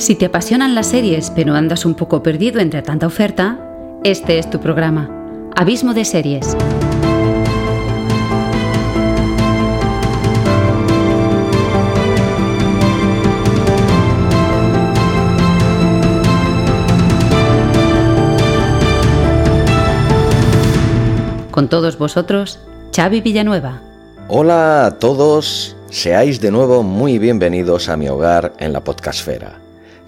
Si te apasionan las series pero andas un poco perdido entre tanta oferta, este es tu programa, Abismo de Series. Con todos vosotros, Xavi Villanueva. Hola a todos, seáis de nuevo muy bienvenidos a mi hogar en la podcastfera.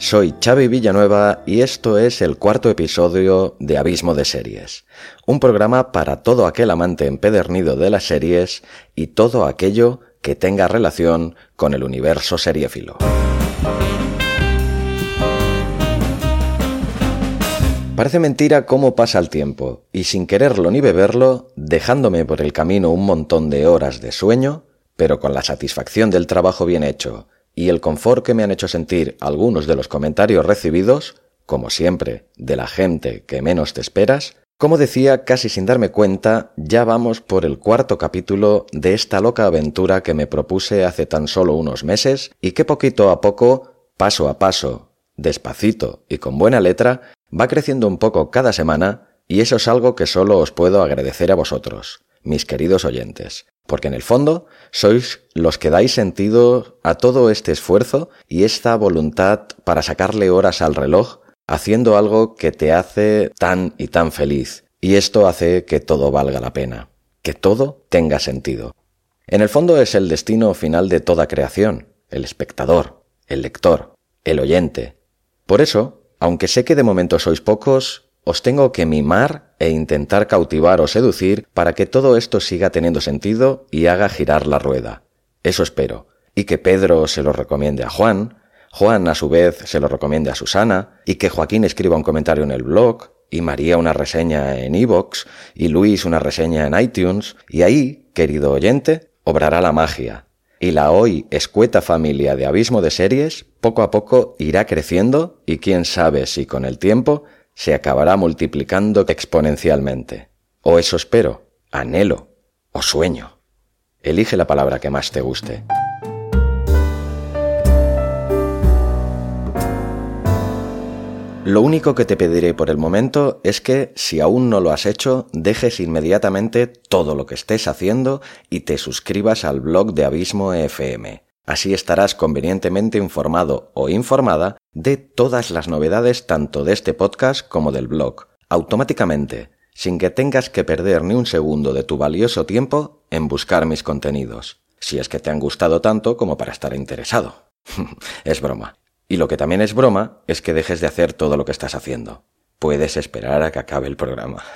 Soy Xavi Villanueva y esto es el cuarto episodio de Abismo de Series, un programa para todo aquel amante empedernido de las series y todo aquello que tenga relación con el universo seriéfilo. Parece mentira cómo pasa el tiempo, y sin quererlo ni beberlo, dejándome por el camino un montón de horas de sueño, pero con la satisfacción del trabajo bien hecho y el confort que me han hecho sentir algunos de los comentarios recibidos, como siempre, de la gente que menos te esperas, como decía casi sin darme cuenta, ya vamos por el cuarto capítulo de esta loca aventura que me propuse hace tan solo unos meses y que poquito a poco, paso a paso, despacito y con buena letra, va creciendo un poco cada semana y eso es algo que solo os puedo agradecer a vosotros, mis queridos oyentes porque en el fondo sois los que dais sentido a todo este esfuerzo y esta voluntad para sacarle horas al reloj haciendo algo que te hace tan y tan feliz. Y esto hace que todo valga la pena, que todo tenga sentido. En el fondo es el destino final de toda creación, el espectador, el lector, el oyente. Por eso, aunque sé que de momento sois pocos, os tengo que mimar e intentar cautivar o seducir para que todo esto siga teniendo sentido y haga girar la rueda. Eso espero. Y que Pedro se lo recomiende a Juan, Juan a su vez se lo recomiende a Susana, y que Joaquín escriba un comentario en el blog, y María una reseña en iVoox, y Luis una reseña en iTunes, y ahí, querido oyente, obrará la magia. Y la hoy escueta familia de Abismo de Series poco a poco irá creciendo y quién sabe si con el tiempo se acabará multiplicando exponencialmente. O eso espero, anhelo o sueño. Elige la palabra que más te guste. Lo único que te pediré por el momento es que, si aún no lo has hecho, dejes inmediatamente todo lo que estés haciendo y te suscribas al blog de Abismo FM. Así estarás convenientemente informado o informada de todas las novedades tanto de este podcast como del blog, automáticamente, sin que tengas que perder ni un segundo de tu valioso tiempo en buscar mis contenidos, si es que te han gustado tanto como para estar interesado. es broma. Y lo que también es broma es que dejes de hacer todo lo que estás haciendo. Puedes esperar a que acabe el programa.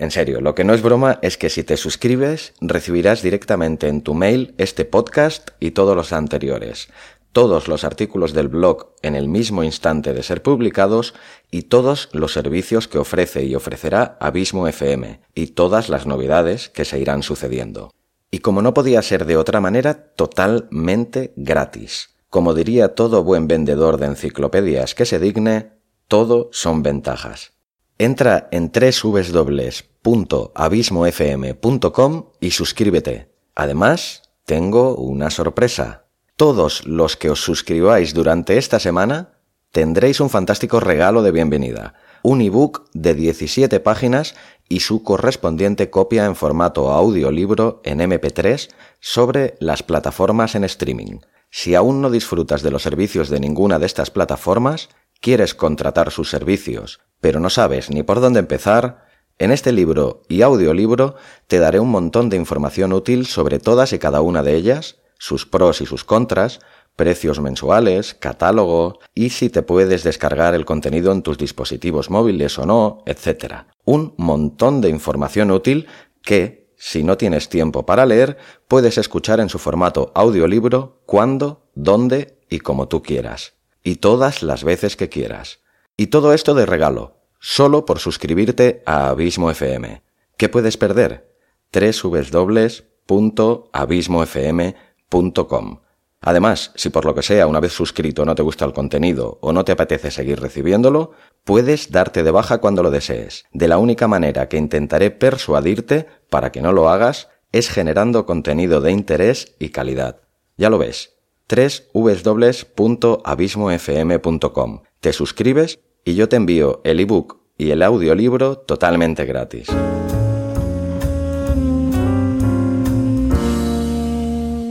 En serio, lo que no es broma es que si te suscribes, recibirás directamente en tu mail este podcast y todos los anteriores, todos los artículos del blog en el mismo instante de ser publicados y todos los servicios que ofrece y ofrecerá Abismo FM y todas las novedades que se irán sucediendo. Y como no podía ser de otra manera, totalmente gratis. Como diría todo buen vendedor de enciclopedias que se digne, todo son ventajas. Entra en www.abismofm.com y suscríbete. Además, tengo una sorpresa. Todos los que os suscribáis durante esta semana tendréis un fantástico regalo de bienvenida, un ebook de 17 páginas y su correspondiente copia en formato audiolibro en MP3 sobre las plataformas en streaming. Si aún no disfrutas de los servicios de ninguna de estas plataformas, quieres contratar sus servicios, pero no sabes ni por dónde empezar, en este libro y audiolibro te daré un montón de información útil sobre todas y cada una de ellas, sus pros y sus contras, precios mensuales, catálogo y si te puedes descargar el contenido en tus dispositivos móviles o no, etc. Un montón de información útil que, si no tienes tiempo para leer, puedes escuchar en su formato audiolibro cuando, dónde y como tú quieras. Y todas las veces que quieras. Y todo esto de regalo, solo por suscribirte a Abismo FM. ¿Qué puedes perder? www.abismofm.com. Además, si por lo que sea una vez suscrito no te gusta el contenido o no te apetece seguir recibiéndolo, puedes darte de baja cuando lo desees. De la única manera que intentaré persuadirte para que no lo hagas es generando contenido de interés y calidad. Ya lo ves, www.abismofm.com. Te suscribes y yo te envío el ebook y el audiolibro totalmente gratis.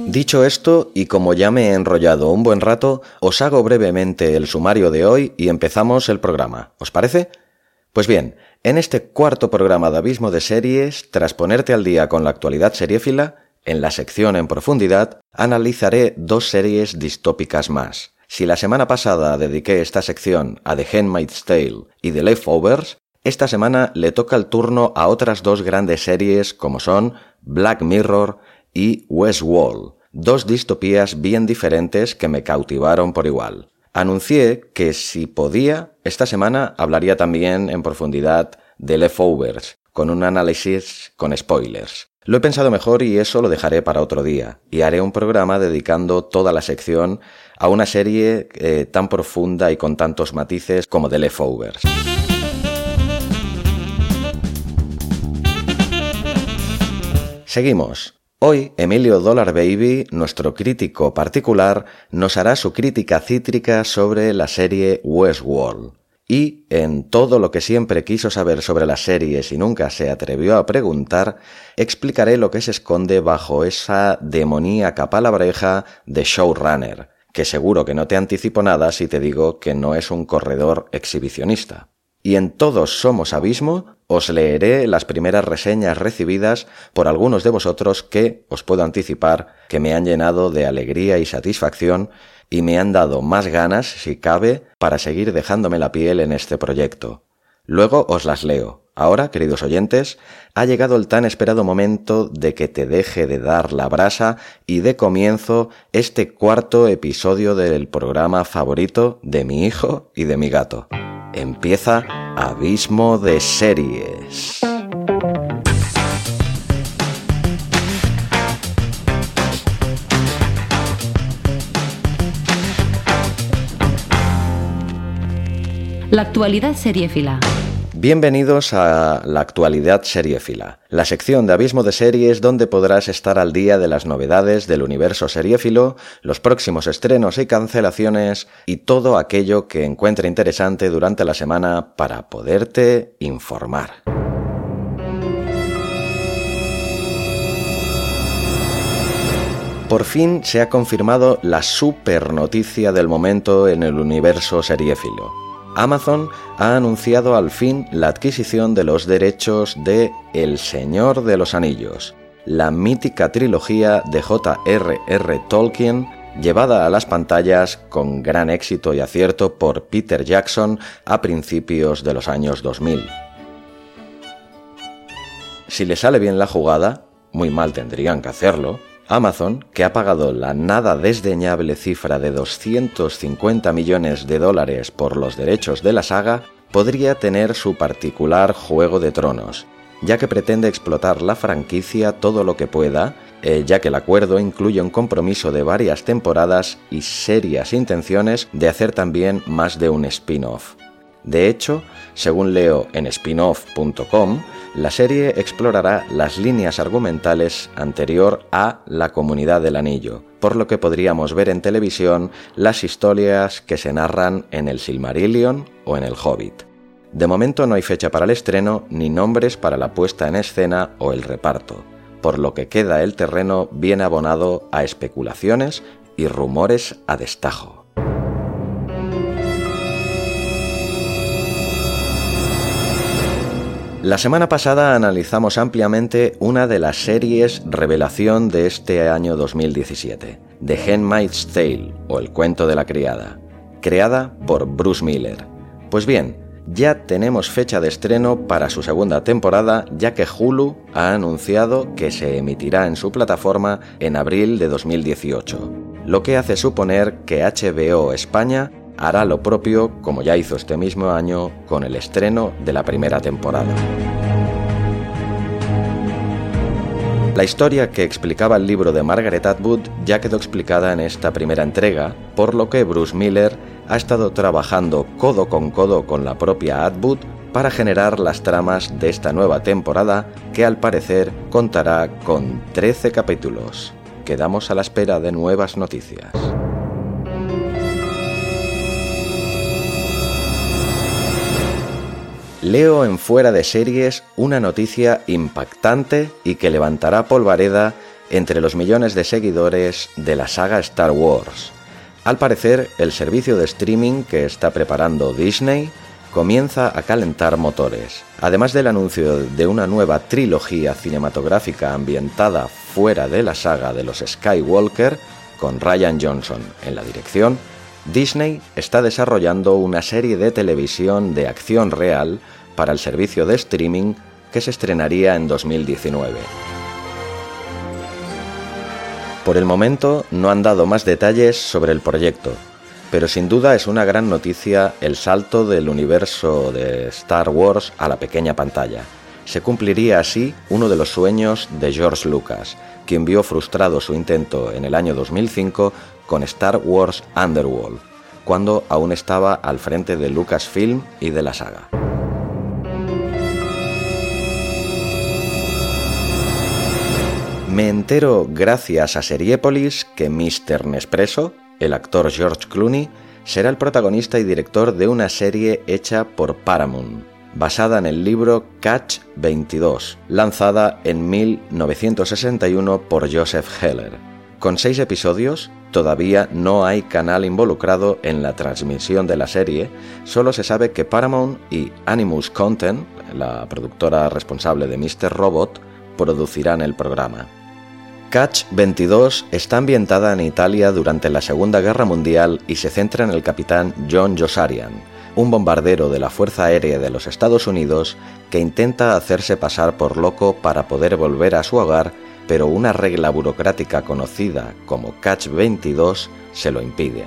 Dicho esto, y como ya me he enrollado un buen rato, os hago brevemente el sumario de hoy y empezamos el programa. ¿Os parece? Pues bien, en este cuarto programa de Abismo de Series, tras ponerte al día con la actualidad seriéfila, en la sección en profundidad analizaré dos series distópicas más. Si la semana pasada dediqué esta sección a The Handmaid's Tale y The Leftovers, esta semana le toca el turno a otras dos grandes series como son Black Mirror y Westworld, dos distopías bien diferentes que me cautivaron por igual. Anuncié que si podía, esta semana hablaría también en profundidad de Leftovers, con un análisis con spoilers. Lo he pensado mejor y eso lo dejaré para otro día, y haré un programa dedicando toda la sección a una serie eh, tan profunda y con tantos matices como The Leftovers. Seguimos. Hoy, Emilio Dollar Baby, nuestro crítico particular, nos hará su crítica cítrica sobre la serie Westworld. Y, en todo lo que siempre quiso saber sobre las series y nunca se atrevió a preguntar, explicaré lo que se esconde bajo esa demoníaca palabreja de showrunner, que seguro que no te anticipo nada si te digo que no es un corredor exhibicionista. Y en Todos Somos Abismo os leeré las primeras reseñas recibidas por algunos de vosotros que, os puedo anticipar, que me han llenado de alegría y satisfacción y me han dado más ganas, si cabe, para seguir dejándome la piel en este proyecto. Luego os las leo. Ahora, queridos oyentes, ha llegado el tan esperado momento de que te deje de dar la brasa y de comienzo este cuarto episodio del programa favorito de mi hijo y de mi gato. Empieza Abismo de Series. La actualidad seriéfila. Bienvenidos a la actualidad seriéfila, la sección de Abismo de Series donde podrás estar al día de las novedades del universo seriéfilo, los próximos estrenos y cancelaciones y todo aquello que encuentre interesante durante la semana para poderte informar. Por fin se ha confirmado la super noticia del momento en el universo seriéfilo Amazon ha anunciado al fin la adquisición de los derechos de El Señor de los Anillos, la mítica trilogía de J.R.R. Tolkien llevada a las pantallas con gran éxito y acierto por Peter Jackson a principios de los años 2000. Si le sale bien la jugada, muy mal tendrían que hacerlo, Amazon, que ha pagado la nada desdeñable cifra de 250 millones de dólares por los derechos de la saga, podría tener su particular Juego de Tronos, ya que pretende explotar la franquicia todo lo que pueda, eh, ya que el acuerdo incluye un compromiso de varias temporadas y serias intenciones de hacer también más de un spin-off. De hecho, según leo en spinoff.com, la serie explorará las líneas argumentales anterior a La Comunidad del Anillo, por lo que podríamos ver en televisión las historias que se narran en el Silmarillion o en el Hobbit. De momento no hay fecha para el estreno ni nombres para la puesta en escena o el reparto, por lo que queda el terreno bien abonado a especulaciones y rumores a destajo. La semana pasada analizamos ampliamente una de las series revelación de este año 2017, The Handmaid's Tale o El cuento de la criada, creada por Bruce Miller. Pues bien, ya tenemos fecha de estreno para su segunda temporada, ya que Hulu ha anunciado que se emitirá en su plataforma en abril de 2018, lo que hace suponer que HBO España hará lo propio como ya hizo este mismo año con el estreno de la primera temporada. La historia que explicaba el libro de Margaret Atwood ya quedó explicada en esta primera entrega, por lo que Bruce Miller ha estado trabajando codo con codo con la propia Atwood para generar las tramas de esta nueva temporada que al parecer contará con 13 capítulos. Quedamos a la espera de nuevas noticias. Leo en fuera de series una noticia impactante y que levantará polvareda entre los millones de seguidores de la saga Star Wars. Al parecer, el servicio de streaming que está preparando Disney comienza a calentar motores. Además del anuncio de una nueva trilogía cinematográfica ambientada fuera de la saga de los Skywalker, con Ryan Johnson en la dirección, Disney está desarrollando una serie de televisión de acción real para el servicio de streaming que se estrenaría en 2019. Por el momento no han dado más detalles sobre el proyecto, pero sin duda es una gran noticia el salto del universo de Star Wars a la pequeña pantalla. Se cumpliría así uno de los sueños de George Lucas, quien vio frustrado su intento en el año 2005 con Star Wars Underworld, cuando aún estaba al frente de Lucasfilm y de la saga. Me entero gracias a Seriepolis que Mr. Nespresso, el actor George Clooney, será el protagonista y director de una serie hecha por Paramount, basada en el libro Catch 22, lanzada en 1961 por Joseph Heller. Con seis episodios, todavía no hay canal involucrado en la transmisión de la serie, solo se sabe que Paramount y Animus Content, la productora responsable de Mr. Robot, producirán el programa. Catch 22 está ambientada en Italia durante la Segunda Guerra Mundial y se centra en el capitán John Josarian, un bombardero de la Fuerza Aérea de los Estados Unidos que intenta hacerse pasar por loco para poder volver a su hogar, pero una regla burocrática conocida como Catch 22 se lo impide.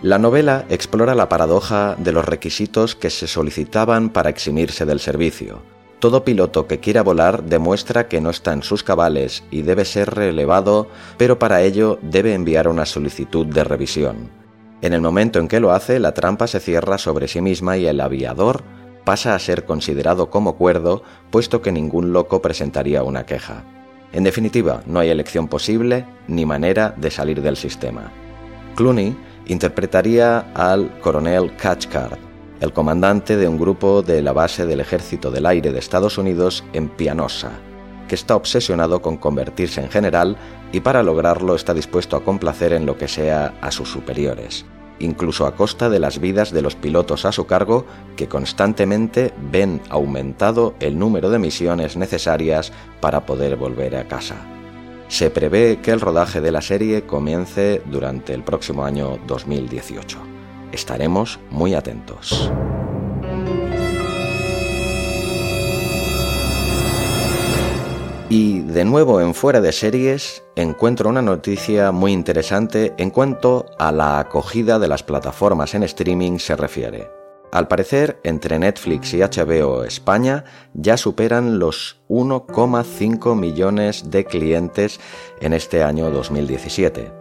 La novela explora la paradoja de los requisitos que se solicitaban para eximirse del servicio. Todo piloto que quiera volar demuestra que no está en sus cabales y debe ser relevado, pero para ello debe enviar una solicitud de revisión. En el momento en que lo hace, la trampa se cierra sobre sí misma y el aviador pasa a ser considerado como cuerdo, puesto que ningún loco presentaría una queja. En definitiva, no hay elección posible ni manera de salir del sistema. Clooney interpretaría al coronel Cathcart, el comandante de un grupo de la base del Ejército del Aire de Estados Unidos en Pianosa, que está obsesionado con convertirse en general y para lograrlo está dispuesto a complacer en lo que sea a sus superiores, incluso a costa de las vidas de los pilotos a su cargo que constantemente ven aumentado el número de misiones necesarias para poder volver a casa. Se prevé que el rodaje de la serie comience durante el próximo año 2018. Estaremos muy atentos. Y de nuevo en fuera de series encuentro una noticia muy interesante en cuanto a la acogida de las plataformas en streaming se refiere. Al parecer, entre Netflix y HBO España ya superan los 1,5 millones de clientes en este año 2017.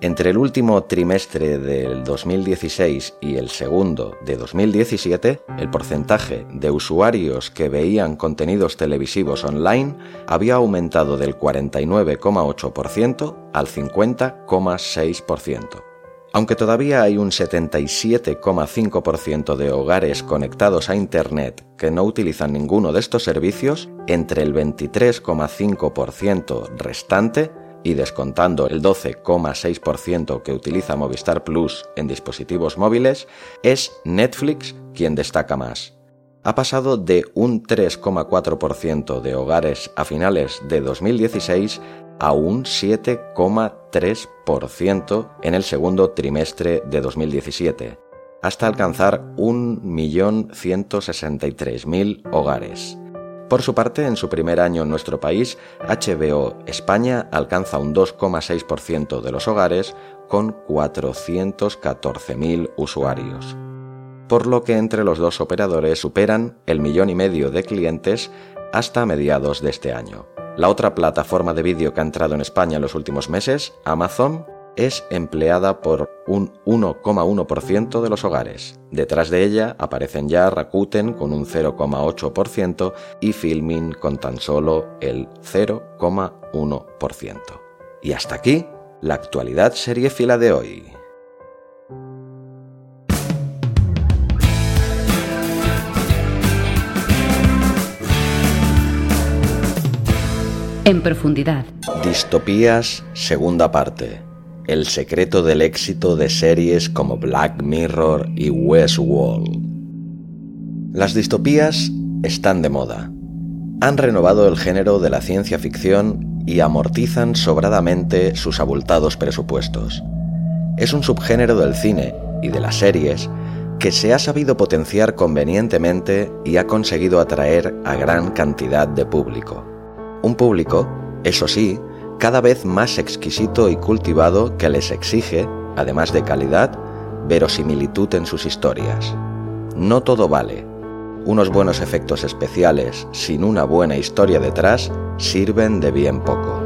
Entre el último trimestre del 2016 y el segundo de 2017, el porcentaje de usuarios que veían contenidos televisivos online había aumentado del 49,8% al 50,6%. Aunque todavía hay un 77,5% de hogares conectados a Internet que no utilizan ninguno de estos servicios, entre el 23,5% restante y descontando el 12,6% que utiliza Movistar Plus en dispositivos móviles, es Netflix quien destaca más. Ha pasado de un 3,4% de hogares a finales de 2016 a un 7,3% en el segundo trimestre de 2017, hasta alcanzar 1.163.000 hogares. Por su parte, en su primer año en nuestro país, HBO España alcanza un 2,6% de los hogares con 414.000 usuarios. Por lo que entre los dos operadores superan el millón y medio de clientes hasta mediados de este año. La otra plataforma de vídeo que ha entrado en España en los últimos meses, Amazon, es empleada por un 1,1% de los hogares. Detrás de ella aparecen ya Rakuten con un 0,8% y Filmin con tan solo el 0,1%. Y hasta aquí la actualidad seriéfila de hoy. En profundidad. Distopías, segunda parte. El secreto del éxito de series como Black Mirror y Westworld. Las distopías están de moda. Han renovado el género de la ciencia ficción y amortizan sobradamente sus abultados presupuestos. Es un subgénero del cine y de las series que se ha sabido potenciar convenientemente y ha conseguido atraer a gran cantidad de público. Un público, eso sí, cada vez más exquisito y cultivado que les exige, además de calidad, verosimilitud en sus historias. No todo vale. Unos buenos efectos especiales sin una buena historia detrás sirven de bien poco.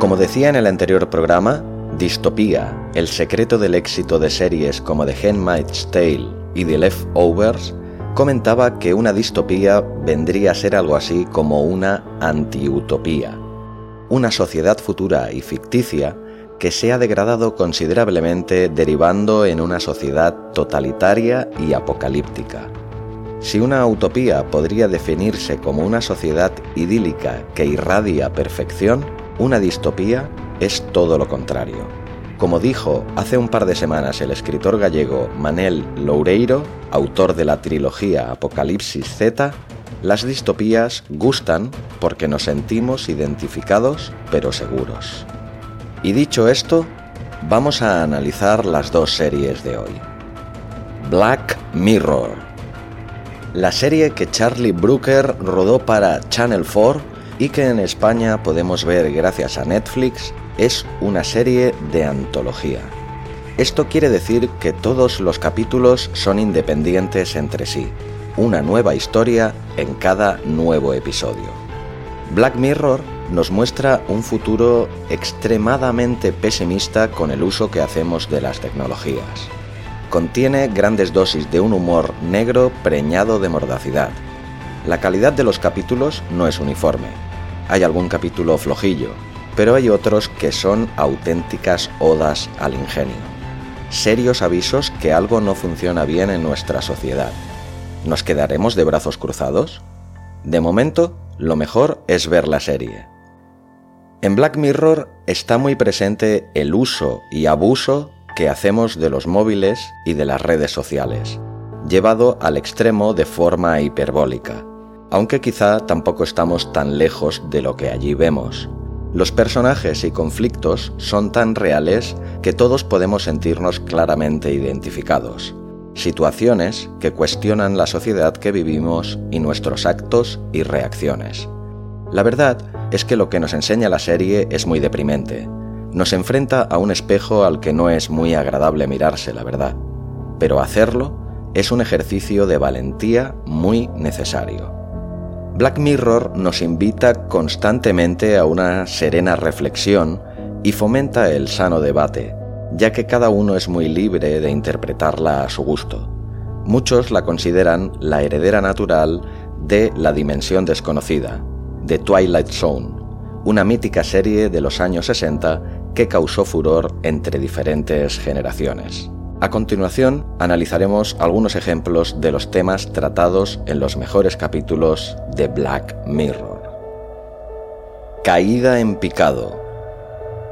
Como decía en el anterior programa, Distopía, el secreto del éxito de series como The Handmaid's Tale y The Leftovers, comentaba que una distopía vendría a ser algo así como una antiutopía, una sociedad futura y ficticia que se ha degradado considerablemente derivando en una sociedad totalitaria y apocalíptica. Si una utopía podría definirse como una sociedad idílica que irradia perfección, una distopía es todo lo contrario. Como dijo hace un par de semanas el escritor gallego Manel Loureiro, autor de la trilogía Apocalipsis Z, las distopías gustan porque nos sentimos identificados pero seguros. Y dicho esto, vamos a analizar las dos series de hoy. Black Mirror. La serie que Charlie Brooker rodó para Channel 4 y que en España podemos ver gracias a Netflix es una serie de antología. Esto quiere decir que todos los capítulos son independientes entre sí, una nueva historia en cada nuevo episodio. Black Mirror nos muestra un futuro extremadamente pesimista con el uso que hacemos de las tecnologías. Contiene grandes dosis de un humor negro preñado de mordacidad. La calidad de los capítulos no es uniforme. Hay algún capítulo flojillo, pero hay otros que son auténticas odas al ingenio. Serios avisos que algo no funciona bien en nuestra sociedad. ¿Nos quedaremos de brazos cruzados? De momento, lo mejor es ver la serie. En Black Mirror está muy presente el uso y abuso que hacemos de los móviles y de las redes sociales, llevado al extremo de forma hiperbólica, aunque quizá tampoco estamos tan lejos de lo que allí vemos. Los personajes y conflictos son tan reales que todos podemos sentirnos claramente identificados. Situaciones que cuestionan la sociedad que vivimos y nuestros actos y reacciones. La verdad es que lo que nos enseña la serie es muy deprimente. Nos enfrenta a un espejo al que no es muy agradable mirarse, la verdad. Pero hacerlo es un ejercicio de valentía muy necesario. Black Mirror nos invita constantemente a una serena reflexión y fomenta el sano debate, ya que cada uno es muy libre de interpretarla a su gusto. Muchos la consideran la heredera natural de La Dimensión Desconocida, de Twilight Zone, una mítica serie de los años 60 que causó furor entre diferentes generaciones. A continuación, analizaremos algunos ejemplos de los temas tratados en los mejores capítulos de Black Mirror. Caída en picado.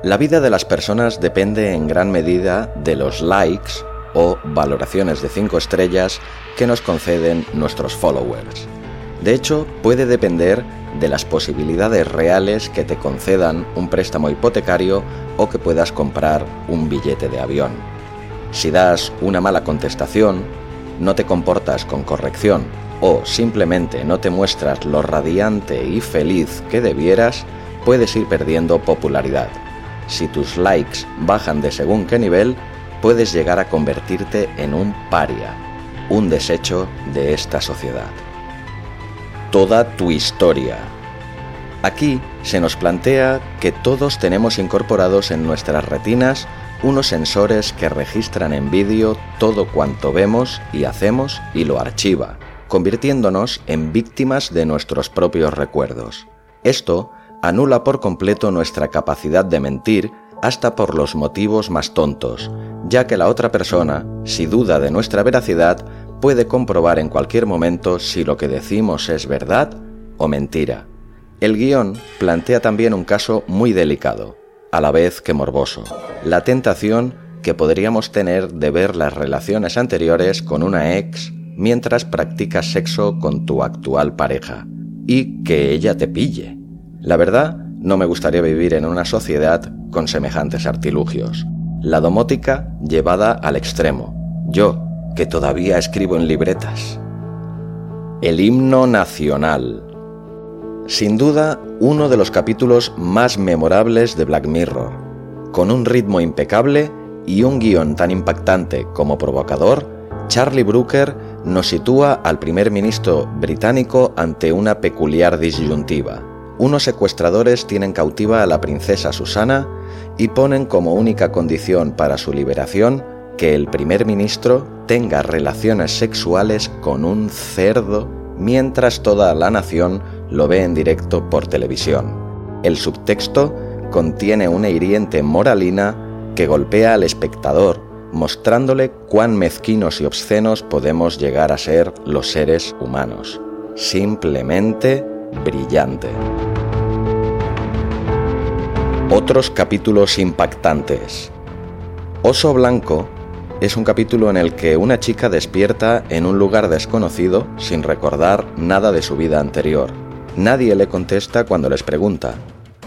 La vida de las personas depende en gran medida de los likes o valoraciones de 5 estrellas que nos conceden nuestros followers. De hecho, puede depender de las posibilidades reales que te concedan un préstamo hipotecario o que puedas comprar un billete de avión. Si das una mala contestación, no te comportas con corrección o simplemente no te muestras lo radiante y feliz que debieras, puedes ir perdiendo popularidad. Si tus likes bajan de según qué nivel, puedes llegar a convertirte en un paria, un desecho de esta sociedad. Toda tu historia. Aquí se nos plantea que todos tenemos incorporados en nuestras retinas unos sensores que registran en vídeo todo cuanto vemos y hacemos y lo archiva, convirtiéndonos en víctimas de nuestros propios recuerdos. Esto anula por completo nuestra capacidad de mentir hasta por los motivos más tontos, ya que la otra persona, si duda de nuestra veracidad, puede comprobar en cualquier momento si lo que decimos es verdad o mentira. El guion plantea también un caso muy delicado, a la vez que morboso, la tentación que podríamos tener de ver las relaciones anteriores con una ex mientras practicas sexo con tu actual pareja y que ella te pille. La verdad, no me gustaría vivir en una sociedad con semejantes artilugios. La domótica llevada al extremo. Yo, que todavía escribo en libretas. El himno nacional. Sin duda, uno de los capítulos más memorables de Black Mirror. Con un ritmo impecable y un guion tan impactante como provocador, Charlie Brooker nos sitúa al primer ministro británico ante una peculiar disyuntiva. Unos secuestradores tienen cautiva a la princesa Susana y ponen como única condición para su liberación que el primer ministro tenga relaciones sexuales con un cerdo mientras toda la nación lo ve en directo por televisión. El subtexto contiene una hiriente moralina que golpea al espectador, mostrándole cuán mezquinos y obscenos podemos llegar a ser los seres humanos. Simplemente brillante. Otros capítulos impactantes. Oso Blanco es un capítulo en el que una chica despierta en un lugar desconocido sin recordar nada de su vida anterior. Nadie le contesta cuando les pregunta.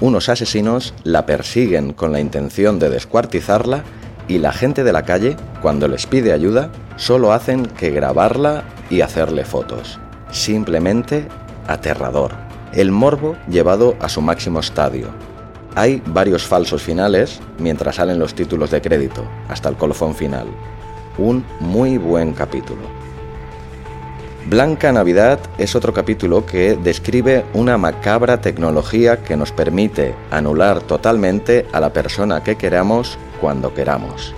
Unos asesinos la persiguen con la intención de descuartizarla y la gente de la calle, cuando les pide ayuda, solo hacen que grabarla y hacerle fotos. Simplemente aterrador. El morbo llevado a su máximo estadio. Hay varios falsos finales mientras salen los títulos de crédito, hasta el colofón final. Un muy buen capítulo. Blanca Navidad es otro capítulo que describe una macabra tecnología que nos permite anular totalmente a la persona que queramos cuando queramos.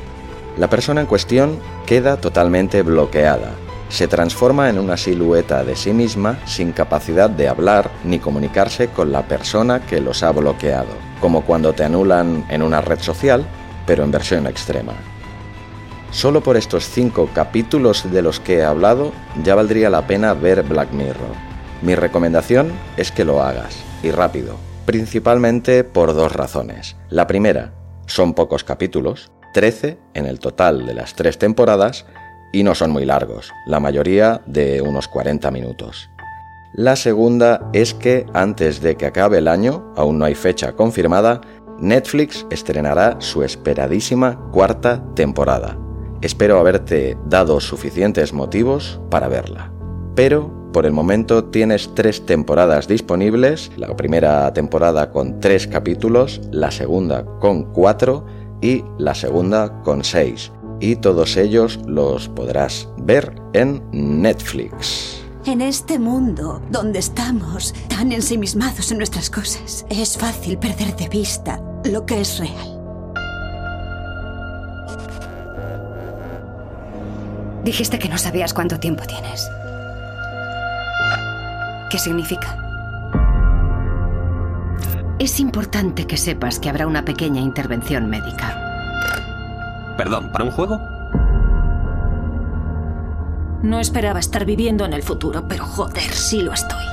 La persona en cuestión queda totalmente bloqueada, se transforma en una silueta de sí misma sin capacidad de hablar ni comunicarse con la persona que los ha bloqueado, como cuando te anulan en una red social, pero en versión extrema. Solo por estos cinco capítulos de los que he hablado ya valdría la pena ver Black Mirror. Mi recomendación es que lo hagas, y rápido, principalmente por dos razones. La primera, son pocos capítulos, 13 en el total de las tres temporadas, y no son muy largos, la mayoría de unos 40 minutos. La segunda es que antes de que acabe el año, aún no hay fecha confirmada, Netflix estrenará su esperadísima cuarta temporada. Espero haberte dado suficientes motivos para verla. Pero por el momento tienes tres temporadas disponibles, la primera temporada con tres capítulos, la segunda con cuatro y la segunda con seis. Y todos ellos los podrás ver en Netflix. En este mundo donde estamos tan ensimismados en nuestras cosas, es fácil perder de vista lo que es real. Dijiste que no sabías cuánto tiempo tienes. ¿Qué significa? Es importante que sepas que habrá una pequeña intervención médica. Perdón, ¿para un juego? No esperaba estar viviendo en el futuro, pero joder, sí lo estoy.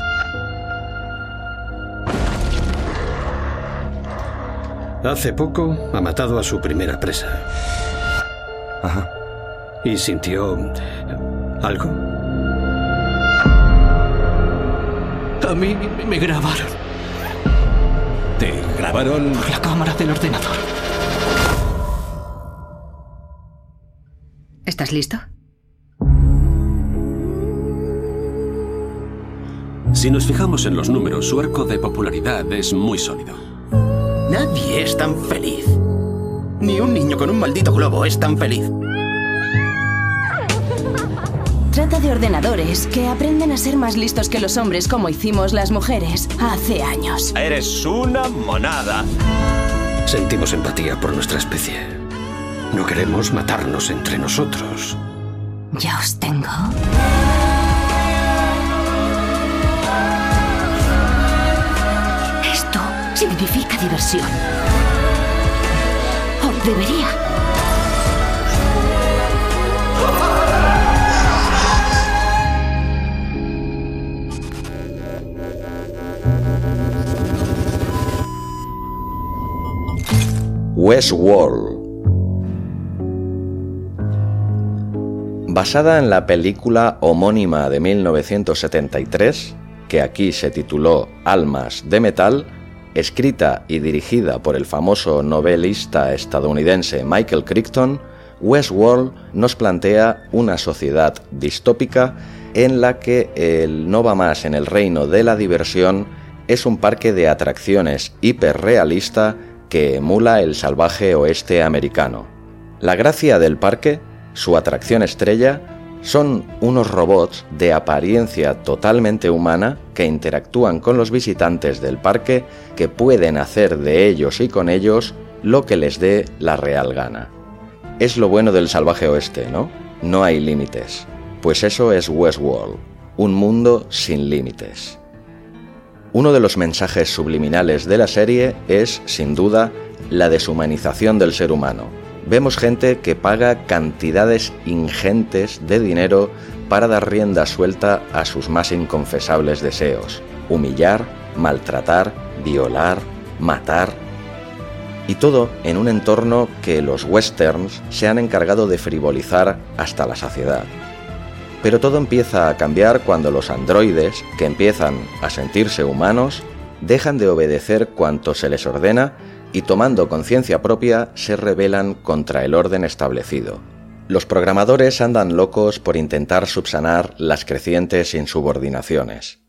Hace poco ha matado a su primera presa. Ajá. ¿Y sintió algo? A mí me grabaron ¿Te grabaron? por la cámara del ordenador. ¿Estás listo? Si nos fijamos en los números, su arco de popularidad es muy sólido. Nadie es tan feliz. Ni un niño con un maldito globo es tan feliz. Trata de ordenadores que aprenden a ser más listos que los hombres como hicimos las mujeres hace años. Eres una monada. Sentimos empatía por nuestra especie. No queremos matarnos entre nosotros. Ya os tengo. Esto significa diversión. O debería. Westworld. Basada en la película homónima de 1973, que aquí se tituló Almas de Metal, escrita y dirigida por el famoso novelista estadounidense Michael Crichton, Westworld nos plantea una sociedad distópica en la que el no va más en el reino de la diversión es un parque de atracciones hiperrealista que emula el salvaje oeste americano. La gracia del parque, su atracción estrella, son unos robots de apariencia totalmente humana que interactúan con los visitantes del parque que pueden hacer de ellos y con ellos lo que les dé la real gana. Es lo bueno del salvaje oeste, ¿no? No hay límites. Pues eso es Westworld, un mundo sin límites. Uno de los mensajes subliminales de la serie es, sin duda, la deshumanización del ser humano. Vemos gente que paga cantidades ingentes de dinero para dar rienda suelta a sus más inconfesables deseos. Humillar, maltratar, violar, matar. Y todo en un entorno que los westerns se han encargado de frivolizar hasta la saciedad. Pero todo empieza a cambiar cuando los androides, que empiezan a sentirse humanos, dejan de obedecer cuanto se les ordena y tomando conciencia propia se rebelan contra el orden establecido. Los programadores andan locos por intentar subsanar las crecientes insubordinaciones.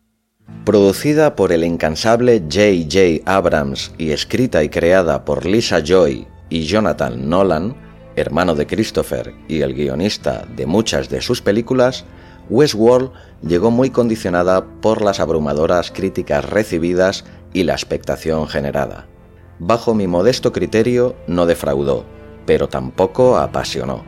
Producida por el incansable J.J. Abrams y escrita y creada por Lisa Joy y Jonathan Nolan, hermano de Christopher y el guionista de muchas de sus películas, Westworld llegó muy condicionada por las abrumadoras críticas recibidas y la expectación generada. Bajo mi modesto criterio, no defraudó, pero tampoco apasionó.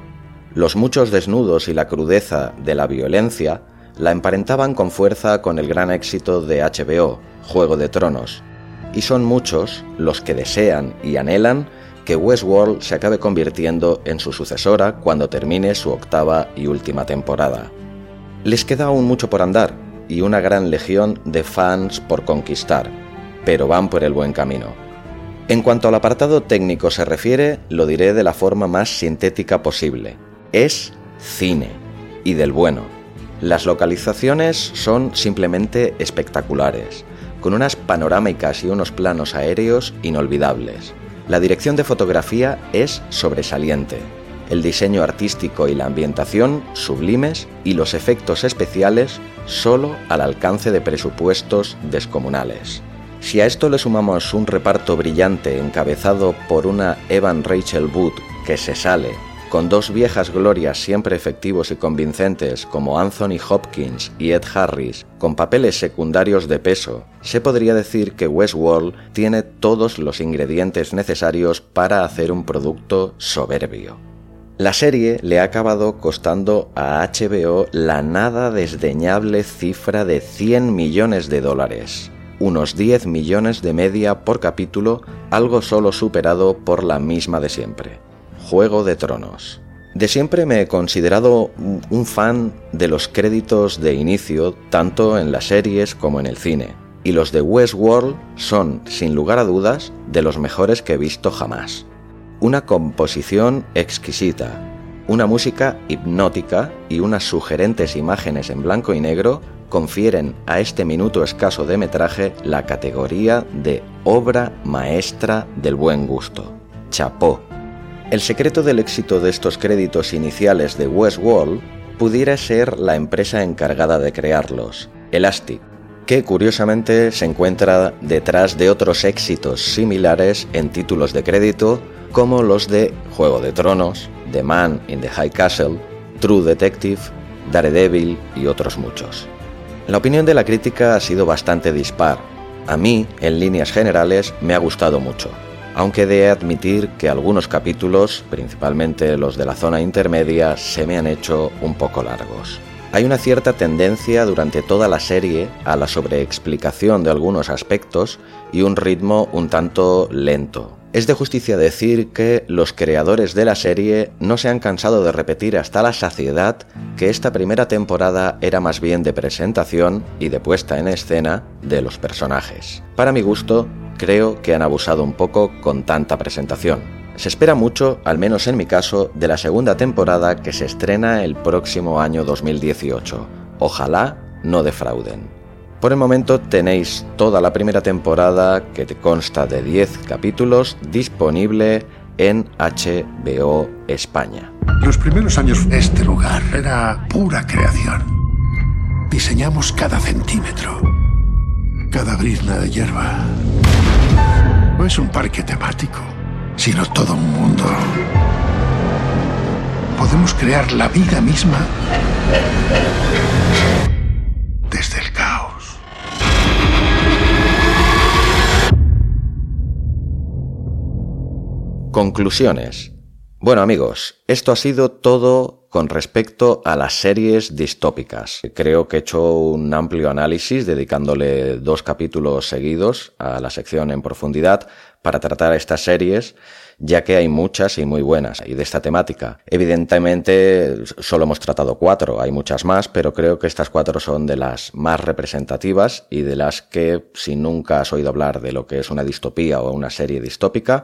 Los muchos desnudos y la crudeza de la violencia la emparentaban con fuerza con el gran éxito de HBO, Juego de Tronos, y son muchos los que desean y anhelan que Westworld se acabe convirtiendo en su sucesora cuando termine su octava y última temporada. Les queda aún mucho por andar y una gran legión de fans por conquistar, pero van por el buen camino. En cuanto al apartado técnico se refiere, lo diré de la forma más sintética posible. Es cine, y del bueno. Las localizaciones son simplemente espectaculares, con unas panorámicas y unos planos aéreos inolvidables. La dirección de fotografía es sobresaliente, el diseño artístico y la ambientación sublimes y los efectos especiales solo al alcance de presupuestos descomunales. Si a esto le sumamos un reparto brillante encabezado por una Evan Rachel Wood que se sale con dos viejas glorias siempre efectivos y convincentes como Anthony Hopkins y Ed Harris, con papeles secundarios de peso, se podría decir que Westworld tiene todos los ingredientes necesarios para hacer un producto soberbio. La serie le ha acabado costando a HBO la nada desdeñable cifra de 100 millones de dólares, unos 10 millones de media por capítulo, algo solo superado por la misma de siempre. Juego de Tronos. De siempre me he considerado un fan de los créditos de inicio, tanto en las series como en el cine, y los de Westworld son, sin lugar a dudas, de los mejores que he visto jamás. Una composición exquisita, una música hipnótica y unas sugerentes imágenes en blanco y negro confieren a este minuto escaso de metraje la categoría de obra maestra del buen gusto. Chapó el secreto del éxito de estos créditos iniciales de Westworld pudiera ser la empresa encargada de crearlos, Elastic, que curiosamente se encuentra detrás de otros éxitos similares en títulos de crédito como los de Juego de Tronos, The Man in the High Castle, True Detective, Daredevil y otros muchos. La opinión de la crítica ha sido bastante dispar. A mí, en líneas generales, me ha gustado mucho aunque de admitir que algunos capítulos, principalmente los de la zona intermedia, se me han hecho un poco largos. Hay una cierta tendencia durante toda la serie a la sobreexplicación de algunos aspectos y un ritmo un tanto lento. Es de justicia decir que los creadores de la serie no se han cansado de repetir hasta la saciedad que esta primera temporada era más bien de presentación y de puesta en escena de los personajes. Para mi gusto, creo que han abusado un poco con tanta presentación. Se espera mucho, al menos en mi caso, de la segunda temporada que se estrena el próximo año 2018. Ojalá no defrauden. Por el momento tenéis toda la primera temporada, que te consta de 10 capítulos, disponible en HBO España. Los primeros años este lugar era pura creación. Diseñamos cada centímetro, cada brizna de hierba. No es un parque temático, sino todo un mundo. Podemos crear la vida misma desde el caos. Conclusiones. Bueno amigos, esto ha sido todo con respecto a las series distópicas. Creo que he hecho un amplio análisis dedicándole dos capítulos seguidos a la sección en profundidad para tratar estas series, ya que hay muchas y muy buenas y de esta temática. Evidentemente solo hemos tratado cuatro, hay muchas más, pero creo que estas cuatro son de las más representativas y de las que si nunca has oído hablar de lo que es una distopía o una serie distópica,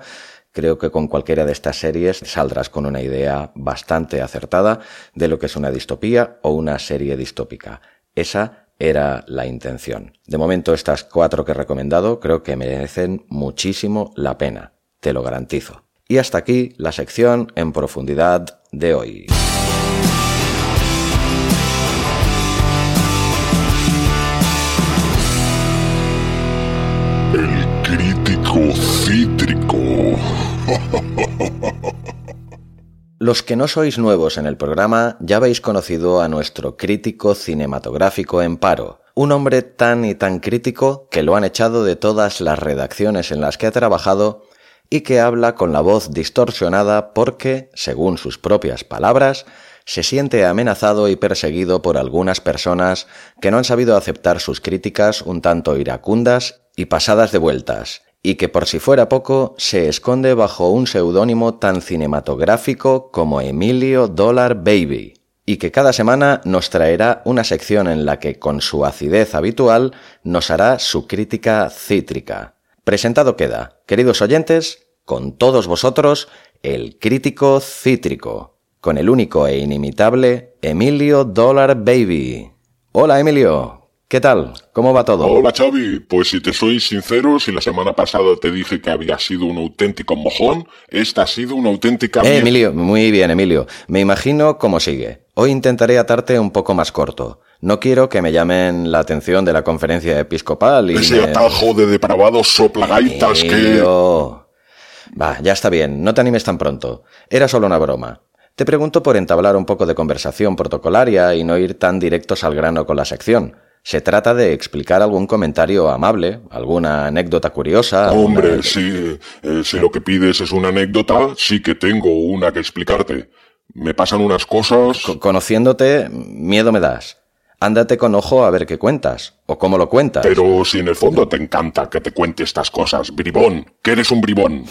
Creo que con cualquiera de estas series saldrás con una idea bastante acertada de lo que es una distopía o una serie distópica. Esa era la intención. De momento estas cuatro que he recomendado creo que merecen muchísimo la pena, te lo garantizo. Y hasta aquí la sección en profundidad de hoy. Los que no sois nuevos en el programa ya habéis conocido a nuestro crítico cinematográfico en paro, un hombre tan y tan crítico que lo han echado de todas las redacciones en las que ha trabajado y que habla con la voz distorsionada porque, según sus propias palabras, se siente amenazado y perseguido por algunas personas que no han sabido aceptar sus críticas un tanto iracundas y pasadas de vueltas, y que por si fuera poco se esconde bajo un seudónimo tan cinematográfico como Emilio Dollar Baby, y que cada semana nos traerá una sección en la que con su acidez habitual nos hará su crítica cítrica. Presentado queda, queridos oyentes, con todos vosotros, el crítico cítrico, con el único e inimitable Emilio Dollar Baby. Hola Emilio, ¿Qué tal? ¿Cómo va todo? Hola Xavi, pues si te soy sincero, si la semana pasada te dije que había sido un auténtico mojón, esta ha sido una auténtica... Eh, Emilio, muy bien Emilio. Me imagino cómo sigue. Hoy intentaré atarte un poco más corto. No quiero que me llamen la atención de la conferencia episcopal y... Ese atajo de depravados soplagaitas Emilio. que... Va, ya está bien, no te animes tan pronto. Era solo una broma. Te pregunto por entablar un poco de conversación protocolaria y no ir tan directos al grano con la sección. Se trata de explicar algún comentario amable, alguna anécdota curiosa. Hombre, sí. Eh, si lo que pides es una anécdota, sí que tengo una que explicarte. Me pasan unas cosas. conociéndote, miedo me das. Ándate con ojo a ver qué cuentas, o cómo lo cuentas. Pero si en el fondo te encanta que te cuente estas cosas, bribón, que eres un bribón.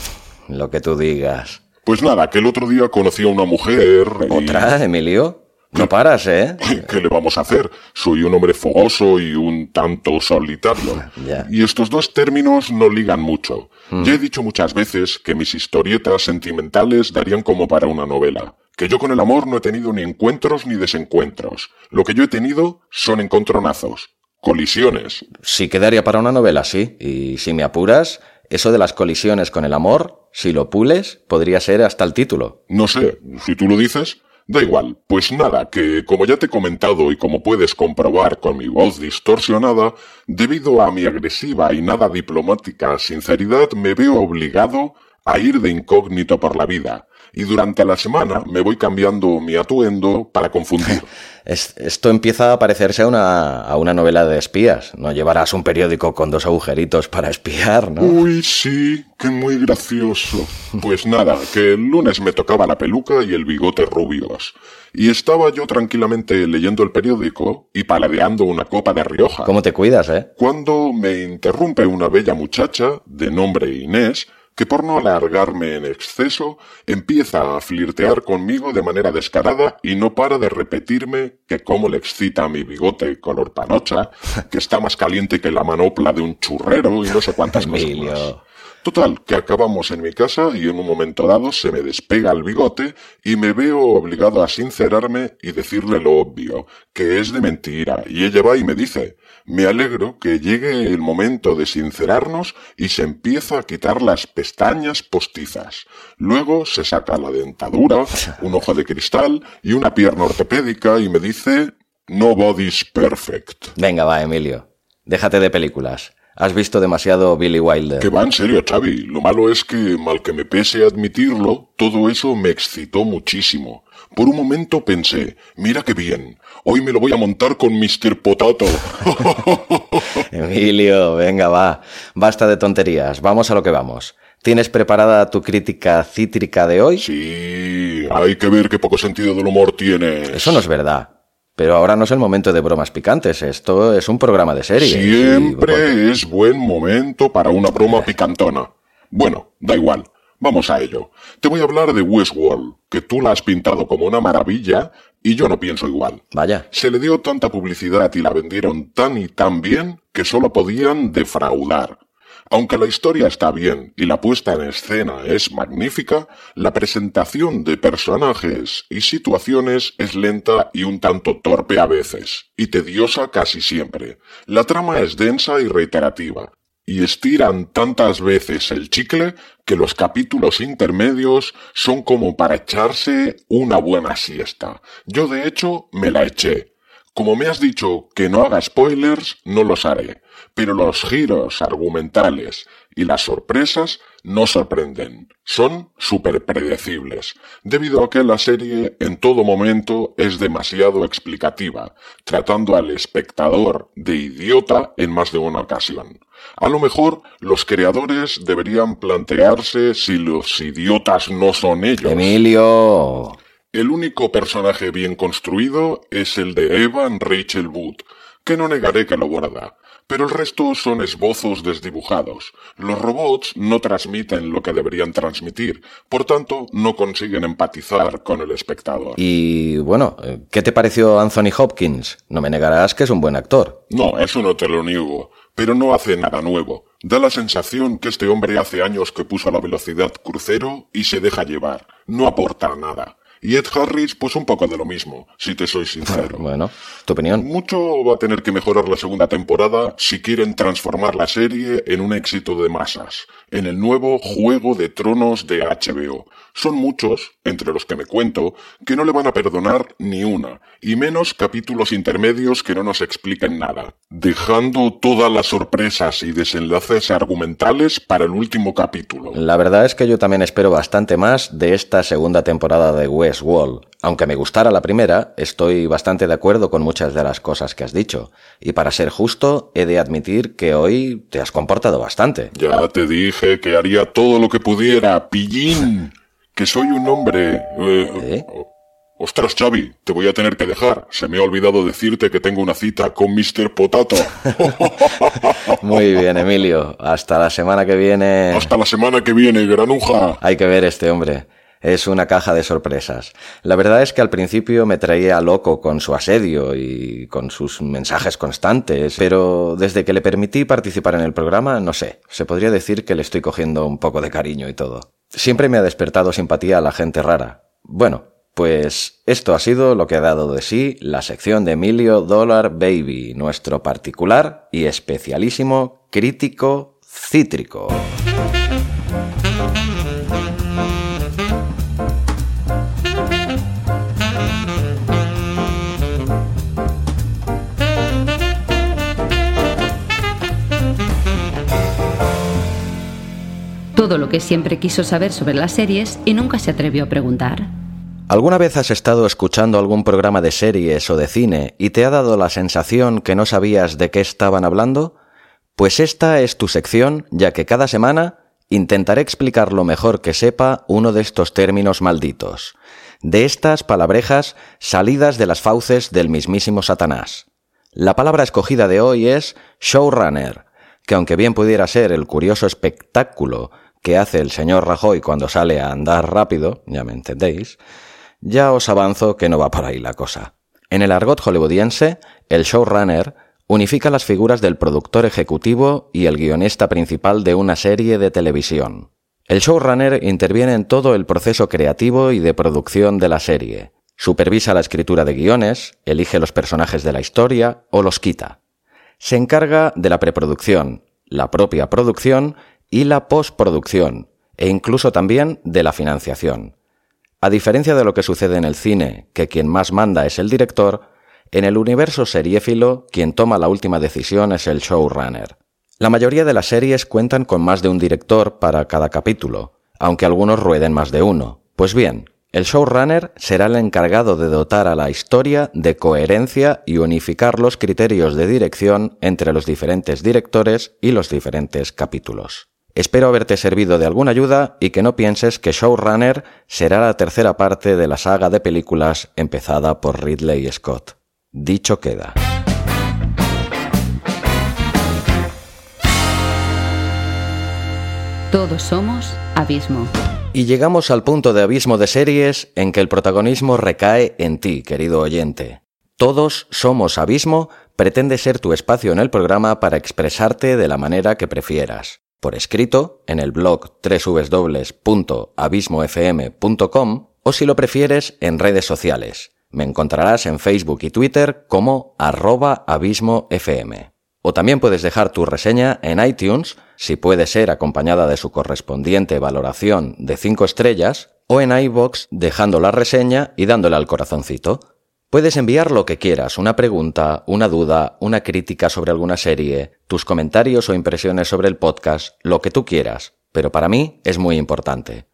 Lo que tú digas. Pues nada, que el otro día conocí a una mujer. ¿Otra, Emilio? No paras, ¿eh? ¿Qué le vamos a hacer? Soy un hombre fogoso y un tanto solitario. Y estos dos términos no ligan mucho. Mm. Ya he dicho muchas veces que mis historietas sentimentales darían como para una novela. Que yo con el amor no he tenido ni encuentros ni desencuentros. Lo que yo he tenido son encontronazos, colisiones. Sí quedaría para una novela, sí. Y si me apuras, eso de las colisiones con el amor, si lo pules, podría ser hasta el título. No sé, si tú lo dices. Da igual, pues nada, que como ya te he comentado y como puedes comprobar con mi voz distorsionada, debido a mi agresiva y nada diplomática sinceridad me veo obligado a ir de incógnito por la vida, y durante la semana me voy cambiando mi atuendo para confundir. Esto empieza a parecerse a una, a una novela de espías. No llevarás un periódico con dos agujeritos para espiar, ¿no? Uy, sí, qué muy gracioso. Pues nada, que el lunes me tocaba la peluca y el bigote rubios. Y estaba yo tranquilamente leyendo el periódico y paladeando una copa de Rioja. ¿Cómo te cuidas, eh? Cuando me interrumpe una bella muchacha, de nombre Inés, que por no alargarme en exceso, empieza a flirtear conmigo de manera descarada y no para de repetirme que cómo le excita mi bigote color panocha, que está más caliente que la manopla de un churrero y no sé cuántas cosas más. Total, que acabamos en mi casa y en un momento dado se me despega el bigote y me veo obligado a sincerarme y decirle lo obvio, que es de mentira, y ella va y me dice, me alegro que llegue el momento de sincerarnos y se empieza a quitar las pestañas postizas. Luego se saca la dentadura, un ojo de cristal y una pierna ortopédica y me dice, nobody's perfect. Venga, va, Emilio. Déjate de películas. Has visto demasiado Billy Wilder. Que va en serio, Xavi. Lo malo es que, mal que me pese admitirlo, todo eso me excitó muchísimo. Por un momento pensé, mira qué bien, hoy me lo voy a montar con Mr. Potato. Emilio, venga, va. Basta de tonterías, vamos a lo que vamos. ¿Tienes preparada tu crítica cítrica de hoy? Sí, hay que ver qué poco sentido del humor tienes. Eso no es verdad. Pero ahora no es el momento de bromas picantes, esto es un programa de serie. Siempre es buen momento para una broma picantona. Bueno, da igual, vamos a ello. Te voy a hablar de Westworld, que tú la has pintado como una maravilla y yo no pienso igual. Vaya. Se le dio tanta publicidad y la vendieron tan y tan bien que solo podían defraudar. Aunque la historia está bien y la puesta en escena es magnífica, la presentación de personajes y situaciones es lenta y un tanto torpe a veces, y tediosa casi siempre. La trama es densa y reiterativa, y estiran tantas veces el chicle que los capítulos intermedios son como para echarse una buena siesta. Yo de hecho me la eché. Como me has dicho que no haga spoilers, no los haré pero los giros argumentales y las sorpresas no sorprenden, son súper predecibles, debido a que la serie en todo momento es demasiado explicativa, tratando al espectador de idiota en más de una ocasión. A lo mejor los creadores deberían plantearse si los idiotas no son ellos. Emilio. El único personaje bien construido es el de Evan Rachel Wood, que no negaré que lo guarda, pero el resto son esbozos desdibujados. Los robots no transmiten lo que deberían transmitir, por tanto no consiguen empatizar con el espectador. Y bueno, ¿qué te pareció Anthony Hopkins? No me negarás que es un buen actor. No, eso no te lo niego, pero no hace nada nuevo. Da la sensación que este hombre hace años que puso la velocidad crucero y se deja llevar. No aporta nada. Y Ed Harris, pues un poco de lo mismo, si te soy sincero. Bueno, tu opinión. Mucho va a tener que mejorar la segunda temporada si quieren transformar la serie en un éxito de masas, en el nuevo Juego de Tronos de HBO. Son muchos, entre los que me cuento, que no le van a perdonar ni una, y menos capítulos intermedios que no nos expliquen nada, dejando todas las sorpresas y desenlaces argumentales para el último capítulo. La verdad es que yo también espero bastante más de esta segunda temporada de Westworld. Aunque me gustara la primera, estoy bastante de acuerdo con muchas de las cosas que has dicho. Y para ser justo, he de admitir que hoy te has comportado bastante. Ya te dije que haría todo lo que pudiera, pillín que soy un hombre... Eh, ¿Eh? Ostras, Xavi, te voy a tener que dejar. Se me ha olvidado decirte que tengo una cita con Mr. Potato. Muy bien, Emilio. Hasta la semana que viene. Hasta la semana que viene, granuja. Hay que ver este hombre. Es una caja de sorpresas. La verdad es que al principio me traía loco con su asedio y con sus mensajes constantes, pero desde que le permití participar en el programa, no sé, se podría decir que le estoy cogiendo un poco de cariño y todo. Siempre me ha despertado simpatía a la gente rara. Bueno, pues esto ha sido lo que ha dado de sí la sección de Emilio Dollar Baby, nuestro particular y especialísimo crítico cítrico. Todo lo que siempre quiso saber sobre las series y nunca se atrevió a preguntar. ¿Alguna vez has estado escuchando algún programa de series o de cine y te ha dado la sensación que no sabías de qué estaban hablando? Pues esta es tu sección, ya que cada semana intentaré explicar lo mejor que sepa uno de estos términos malditos, de estas palabrejas salidas de las fauces del mismísimo Satanás. La palabra escogida de hoy es showrunner, que aunque bien pudiera ser el curioso espectáculo que hace el señor Rajoy cuando sale a andar rápido, ya me entendéis, ya os avanzo que no va por ahí la cosa. En el argot hollywoodiense, el showrunner Unifica las figuras del productor ejecutivo y el guionista principal de una serie de televisión. El showrunner interviene en todo el proceso creativo y de producción de la serie. Supervisa la escritura de guiones, elige los personajes de la historia o los quita. Se encarga de la preproducción, la propia producción y la postproducción, e incluso también de la financiación. A diferencia de lo que sucede en el cine, que quien más manda es el director, en el universo seriéfilo quien toma la última decisión es el showrunner. La mayoría de las series cuentan con más de un director para cada capítulo, aunque algunos rueden más de uno. Pues bien, el showrunner será el encargado de dotar a la historia de coherencia y unificar los criterios de dirección entre los diferentes directores y los diferentes capítulos. Espero haberte servido de alguna ayuda y que no pienses que Showrunner será la tercera parte de la saga de películas empezada por Ridley Scott. Dicho queda. Todos somos Abismo. Y llegamos al punto de abismo de series en que el protagonismo recae en ti, querido oyente. Todos somos Abismo pretende ser tu espacio en el programa para expresarte de la manera que prefieras. Por escrito, en el blog www.abismofm.com o si lo prefieres, en redes sociales. Me encontrarás en Facebook y Twitter como arroba abismofm. O también puedes dejar tu reseña en iTunes, si puede ser acompañada de su correspondiente valoración de 5 estrellas, o en iBox dejando la reseña y dándole al corazoncito. Puedes enviar lo que quieras, una pregunta, una duda, una crítica sobre alguna serie, tus comentarios o impresiones sobre el podcast, lo que tú quieras, pero para mí es muy importante.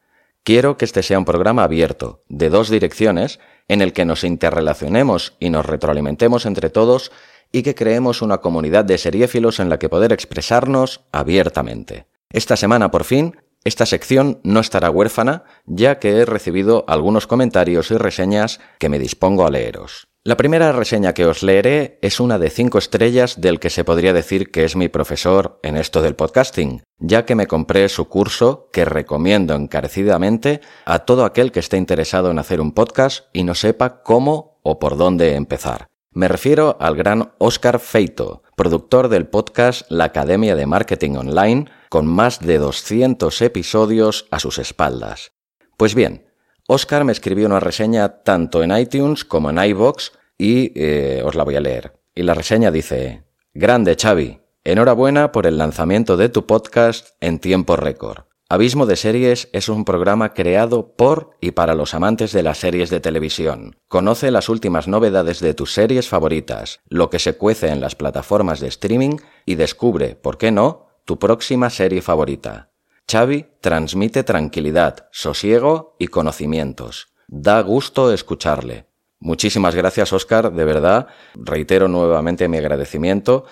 Quiero que este sea un programa abierto, de dos direcciones, en el que nos interrelacionemos y nos retroalimentemos entre todos y que creemos una comunidad de seriéfilos en la que poder expresarnos abiertamente. Esta semana, por fin, esta sección no estará huérfana, ya que he recibido algunos comentarios y reseñas que me dispongo a leeros. La primera reseña que os leeré es una de cinco estrellas del que se podría decir que es mi profesor en esto del podcasting, ya que me compré su curso que recomiendo encarecidamente a todo aquel que esté interesado en hacer un podcast y no sepa cómo o por dónde empezar. Me refiero al gran Oscar Feito, productor del podcast La Academia de Marketing Online, con más de 200 episodios a sus espaldas. Pues bien, Oscar me escribió una reseña tanto en iTunes como en iBox y eh, os la voy a leer. Y la reseña dice, Grande Xavi, enhorabuena por el lanzamiento de tu podcast en tiempo récord. Abismo de Series es un programa creado por y para los amantes de las series de televisión. Conoce las últimas novedades de tus series favoritas, lo que se cuece en las plataformas de streaming y descubre, ¿por qué no?, tu próxima serie favorita. Xavi transmite tranquilidad, sosiego y conocimientos. Da gusto escucharle. Muchísimas gracias, Oscar, de verdad. Reitero nuevamente mi agradecimiento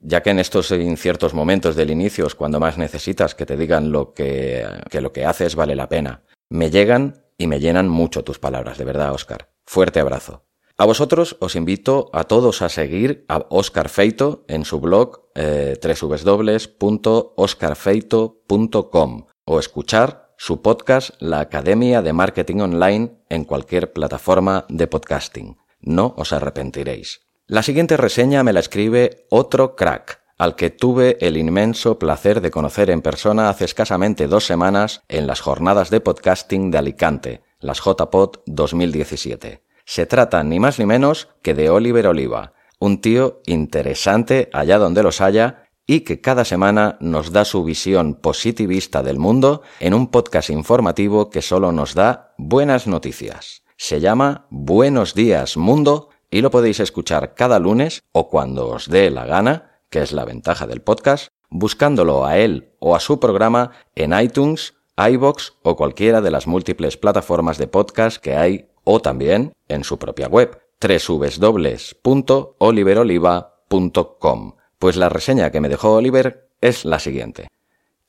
ya que en estos inciertos momentos del inicio es cuando más necesitas que te digan lo que, que lo que haces vale la pena. Me llegan y me llenan mucho tus palabras, de verdad, Oscar. Fuerte abrazo. A vosotros os invito a todos a seguir a Oscar Feito en su blog eh, www.oscarfeito.com o escuchar su podcast La Academia de Marketing Online en cualquier plataforma de podcasting. No os arrepentiréis. La siguiente reseña me la escribe otro crack, al que tuve el inmenso placer de conocer en persona hace escasamente dos semanas en las jornadas de podcasting de Alicante, las JPod 2017. Se trata ni más ni menos que de Oliver Oliva, un tío interesante allá donde los haya y que cada semana nos da su visión positivista del mundo en un podcast informativo que solo nos da buenas noticias. Se llama Buenos días Mundo y lo podéis escuchar cada lunes o cuando os dé la gana, que es la ventaja del podcast, buscándolo a él o a su programa en iTunes, iBox o cualquiera de las múltiples plataformas de podcast que hay o también en su propia web www.oliveroliva.com. Pues la reseña que me dejó Oliver es la siguiente.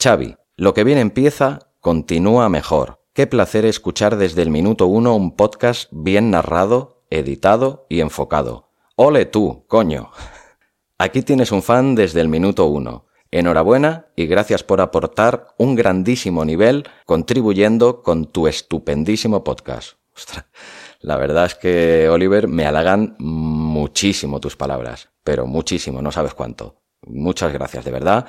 Xavi, lo que bien empieza, continúa mejor. Qué placer escuchar desde el minuto uno un podcast bien narrado, editado y enfocado. ¡Ole tú, coño! Aquí tienes un fan desde el minuto uno. Enhorabuena y gracias por aportar un grandísimo nivel contribuyendo con tu estupendísimo podcast. La verdad es que, Oliver, me halagan muchísimo tus palabras, pero muchísimo, no sabes cuánto. Muchas gracias, de verdad.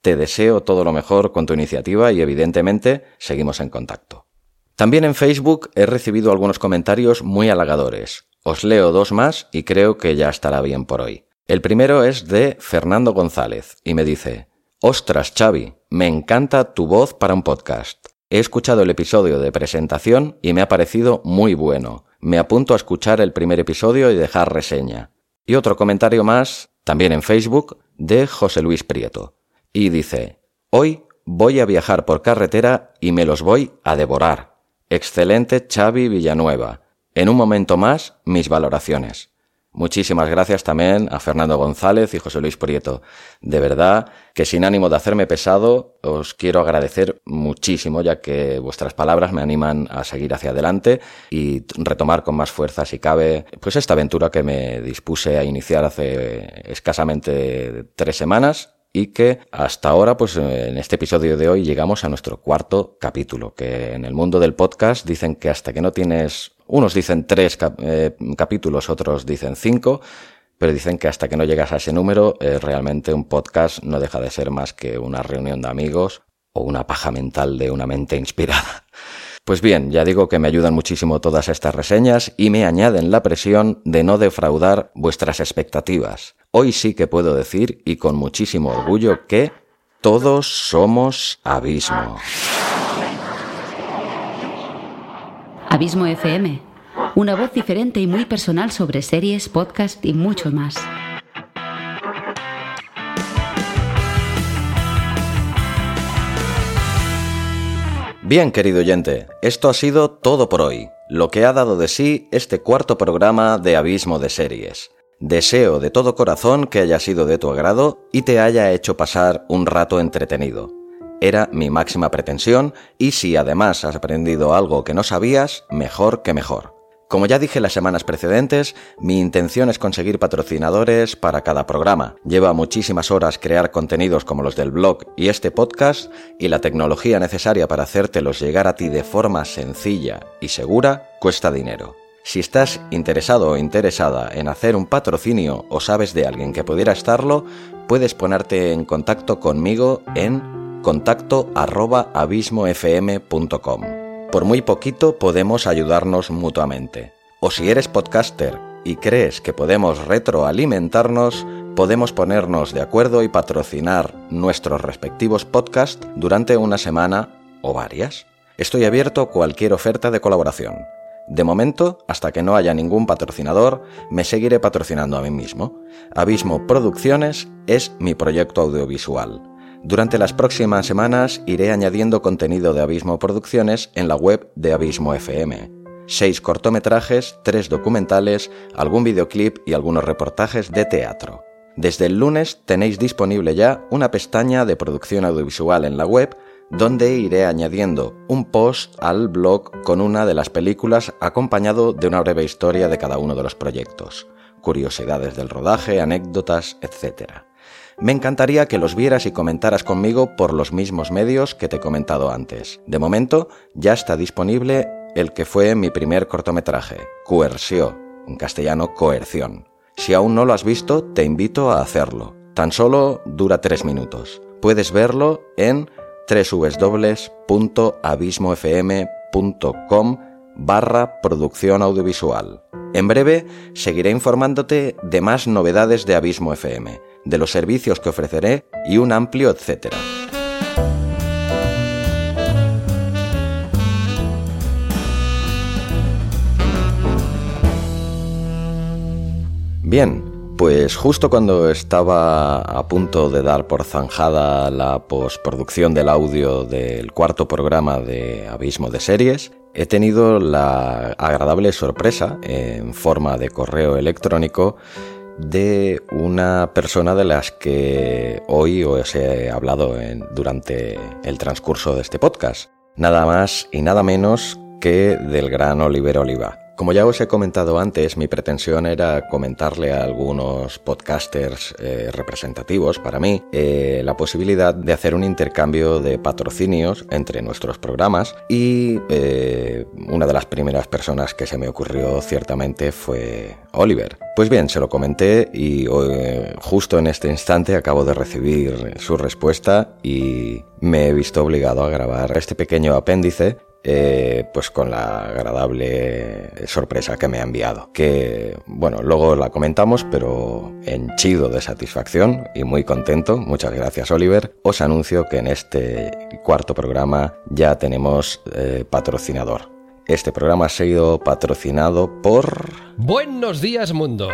Te deseo todo lo mejor con tu iniciativa y evidentemente seguimos en contacto. También en Facebook he recibido algunos comentarios muy halagadores. Os leo dos más y creo que ya estará bien por hoy. El primero es de Fernando González y me dice, Ostras, Xavi, me encanta tu voz para un podcast. He escuchado el episodio de presentación y me ha parecido muy bueno. Me apunto a escuchar el primer episodio y dejar reseña. Y otro comentario más, también en Facebook, de José Luis Prieto. Y dice, hoy voy a viajar por carretera y me los voy a devorar. Excelente Xavi Villanueva. En un momento más, mis valoraciones. Muchísimas gracias también a Fernando González y José Luis Prieto. De verdad que sin ánimo de hacerme pesado, os quiero agradecer muchísimo, ya que vuestras palabras me animan a seguir hacia adelante y retomar con más fuerza, si cabe, pues esta aventura que me dispuse a iniciar hace escasamente tres semanas y que hasta ahora, pues en este episodio de hoy llegamos a nuestro cuarto capítulo, que en el mundo del podcast dicen que hasta que no tienes unos dicen tres eh, capítulos, otros dicen cinco, pero dicen que hasta que no llegas a ese número, eh, realmente un podcast no deja de ser más que una reunión de amigos o una paja mental de una mente inspirada. Pues bien, ya digo que me ayudan muchísimo todas estas reseñas y me añaden la presión de no defraudar vuestras expectativas. Hoy sí que puedo decir, y con muchísimo orgullo, que todos somos abismo. Abismo FM, una voz diferente y muy personal sobre series, podcast y mucho más. Bien, querido oyente, esto ha sido todo por hoy, lo que ha dado de sí este cuarto programa de Abismo de Series. Deseo de todo corazón que haya sido de tu agrado y te haya hecho pasar un rato entretenido era mi máxima pretensión y si además has aprendido algo que no sabías, mejor que mejor. Como ya dije las semanas precedentes, mi intención es conseguir patrocinadores para cada programa. Lleva muchísimas horas crear contenidos como los del blog y este podcast y la tecnología necesaria para hacértelos llegar a ti de forma sencilla y segura cuesta dinero. Si estás interesado o interesada en hacer un patrocinio o sabes de alguien que pudiera estarlo, puedes ponerte en contacto conmigo en contacto arroba abismofm.com. Por muy poquito podemos ayudarnos mutuamente. O si eres podcaster y crees que podemos retroalimentarnos, podemos ponernos de acuerdo y patrocinar nuestros respectivos podcasts durante una semana o varias. Estoy abierto a cualquier oferta de colaboración. De momento, hasta que no haya ningún patrocinador, me seguiré patrocinando a mí mismo. Abismo Producciones es mi proyecto audiovisual durante las próximas semanas iré añadiendo contenido de Abismo Producciones en la web de Abismo FM. Seis cortometrajes, tres documentales, algún videoclip y algunos reportajes de teatro. Desde el lunes tenéis disponible ya una pestaña de producción audiovisual en la web donde iré añadiendo un post al blog con una de las películas acompañado de una breve historia de cada uno de los proyectos, curiosidades del rodaje, anécdotas, etc. Me encantaría que los vieras y comentaras conmigo por los mismos medios que te he comentado antes. De momento, ya está disponible el que fue mi primer cortometraje, Coerció, en castellano coerción. Si aún no lo has visto, te invito a hacerlo. Tan solo dura tres minutos. Puedes verlo en www.abismofm.com barra producción audiovisual. En breve seguiré informándote de más novedades de Abismo FM de los servicios que ofreceré y un amplio etcétera. Bien, pues justo cuando estaba a punto de dar por zanjada la postproducción del audio del cuarto programa de Abismo de Series, he tenido la agradable sorpresa, en forma de correo electrónico, de una persona de las que hoy os he hablado durante el transcurso de este podcast. Nada más y nada menos que del gran Oliver Oliva. Como ya os he comentado antes, mi pretensión era comentarle a algunos podcasters eh, representativos para mí eh, la posibilidad de hacer un intercambio de patrocinios entre nuestros programas y eh, una de las primeras personas que se me ocurrió ciertamente fue Oliver. Pues bien, se lo comenté y justo en este instante acabo de recibir su respuesta y me he visto obligado a grabar este pequeño apéndice eh, pues con la agradable sorpresa que me ha enviado. Que, bueno, luego la comentamos, pero henchido de satisfacción y muy contento, muchas gracias Oliver, os anuncio que en este cuarto programa ya tenemos eh, patrocinador. Este programa ha sido patrocinado por... Buenos días mundo.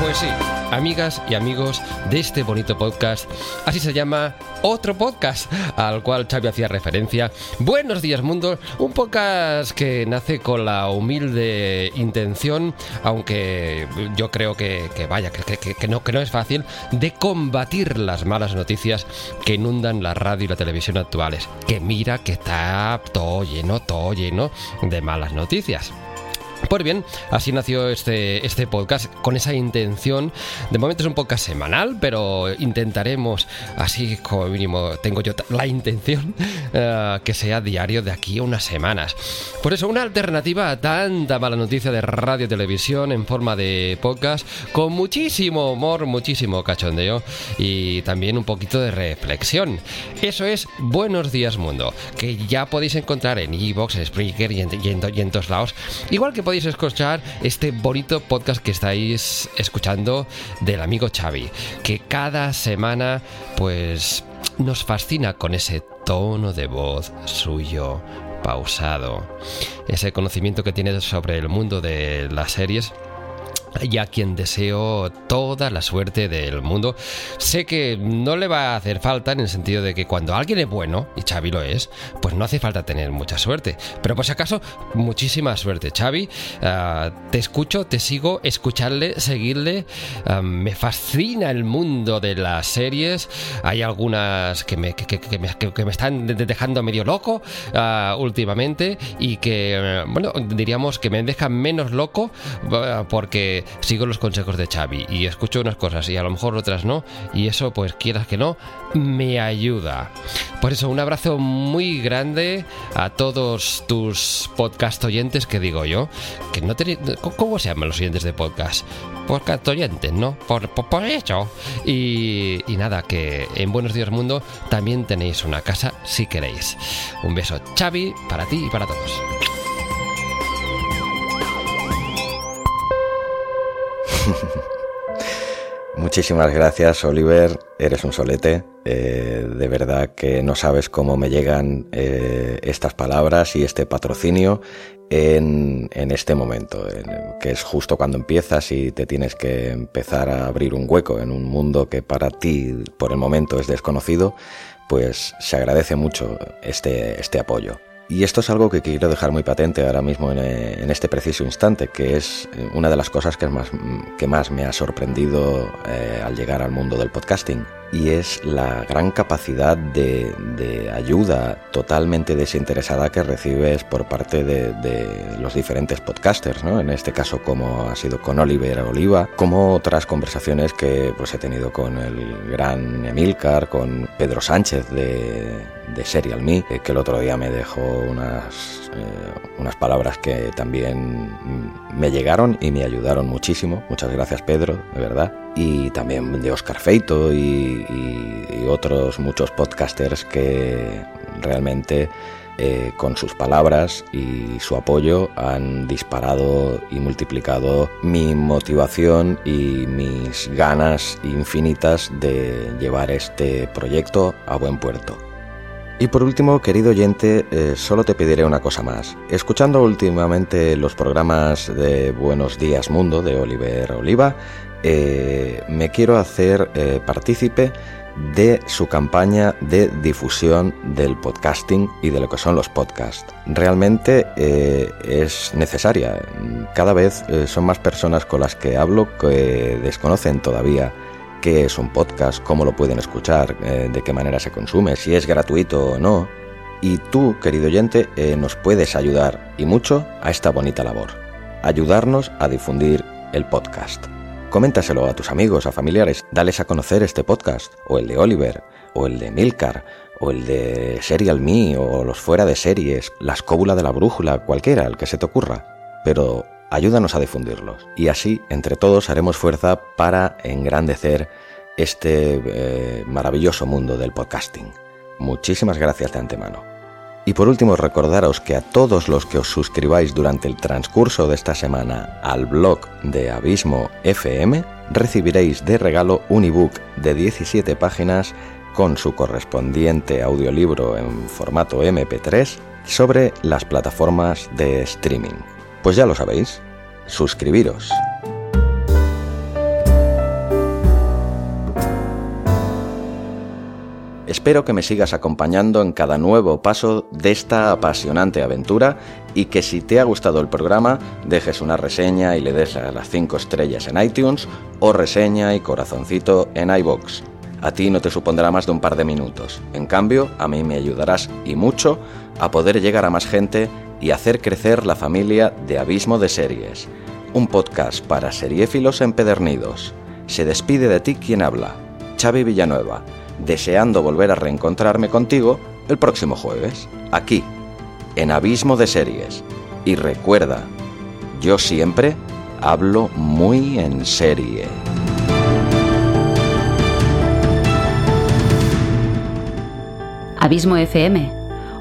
Pues sí, amigas y amigos de este bonito podcast, así se llama otro podcast al cual Xavi hacía referencia. Buenos días mundo, un podcast que nace con la humilde intención, aunque yo creo que, vaya, que, no, que no es fácil, de combatir las malas noticias que inundan la radio y la televisión actuales. Que mira que está todo lleno, todo lleno de malas noticias. Pues bien, así nació este, este podcast con esa intención. De momento es un podcast semanal, pero intentaremos, así como mínimo tengo yo la intención, eh, que sea diario de aquí a unas semanas. Por eso, una alternativa a tanta mala noticia de radio y televisión en forma de podcast, con muchísimo humor, muchísimo cachondeo y también un poquito de reflexión. Eso es Buenos Días Mundo, que ya podéis encontrar en Evox, en Spreaker y en, y en todos lados. Igual que podéis escuchar este bonito podcast que estáis escuchando del amigo Xavi, que cada semana pues nos fascina con ese tono de voz suyo pausado, ese conocimiento que tiene sobre el mundo de las series y a quien deseo toda la suerte del mundo. Sé que no le va a hacer falta en el sentido de que cuando alguien es bueno, y Xavi lo es, pues no hace falta tener mucha suerte. Pero por si acaso, muchísima suerte, Xavi. Ah, te escucho, te sigo, escucharle, seguirle. Ah, me fascina el mundo de las series. Hay algunas que me, que, me, están dejando medio loco ah, últimamente y que, bueno, diríamos que me dejan menos loco porque sigo los consejos de Xavi y escucho unas cosas y a lo mejor otras no, y eso, pues quieras que no, me ayuda. Por eso, un abrazo muy grande a todos tus podcast oyentes, que digo yo, que no. ¿Cómo se llaman los oyentes de podcast? Podcast oyentes, ¿no? Por, por, eso. Y, y nada, que en Buenos Días Mundo también tenéis una casa si queréis. Un beso, Xavi, para ti y para todos. Muchísimas gracias, Oliver. Eres un solete. Eh, de verdad que no sabes cómo me llegan eh, estas palabras y este patrocinio en, este momento, que es justo cuando empiezas y te tienes que empezar a abrir un hueco en un mundo que para ti por el momento es desconocido, pues se agradece mucho este, este apoyo. Y esto es algo que quiero dejar muy patente ahora mismo en, este preciso instante, que es eh, una de las cosas que más, que más me ha sorprendido eh, al llegar al mundo del podcasting y es la gran capacidad de, ayuda totalmente desinteresada que recibes por parte de, los diferentes podcasters, ¿no? En este caso como ha sido con Oliver Oliva, como otras conversaciones que pues he tenido con el gran Emilcar, con Pedro Sánchez de, de Serial Me, que el otro día me dejó unas eh, unas palabras que también me llegaron y me ayudaron muchísimo. Muchas gracias Pedro, de verdad. Y también de Oscar Feito y, otros muchos podcasters que realmente eh, con sus palabras y su apoyo han disparado y multiplicado mi motivación y mis ganas infinitas de llevar este proyecto a buen puerto. Y por último, querido oyente, eh, solo te pediré una cosa más. Escuchando últimamente los programas de Buenos Días Mundo de Oliver Oliva, eh, me quiero hacer eh, partícipe de su campaña de difusión del podcasting y de lo que son los podcasts. Realmente es necesaria. Cada vez son más personas con las que hablo que desconocen todavía qué es un podcast, cómo lo pueden escuchar, eh, de qué manera se consume, si es gratuito o no. Y tú, querido oyente, eh, nos puedes ayudar y mucho a esta bonita labor. ayudarnos a difundir el podcast. Coméntaselo a tus amigos, a familiares, dales a conocer este podcast, o el de Oliver, o el de Milcar, o el de Serial Me, o los fuera de series, la escóbula de la brújula, cualquiera, el que se te ocurra. Pero ayúdanos a difundirlos. Y así, entre todos, haremos fuerza para engrandecer este eh, maravilloso mundo del podcasting. Muchísimas gracias de antemano. Y por último, recordaros que a todos los que os suscribáis durante el transcurso de esta semana al blog de Abismo FM, recibiréis de regalo un ebook de 17 páginas con su correspondiente audiolibro en formato MP3 sobre las plataformas de streaming. Pues ya lo sabéis, suscribiros. Espero que me sigas acompañando en cada nuevo paso de esta apasionante aventura y que si te ha gustado el programa dejes una reseña y le des a las 5 estrellas en iTunes o reseña y corazoncito en iBox. A ti no te supondrá más de un par de minutos. En cambio, a mí me ayudarás y mucho a poder llegar a más gente y hacer crecer la familia de Abismo de Series. Un podcast para seriéfilos empedernidos. Se despide de ti quien habla, Xavi Villanueva deseando volver a reencontrarme contigo el próximo jueves, aquí, en Abismo de Series. Y recuerda, yo siempre hablo muy en serie. Abismo FM,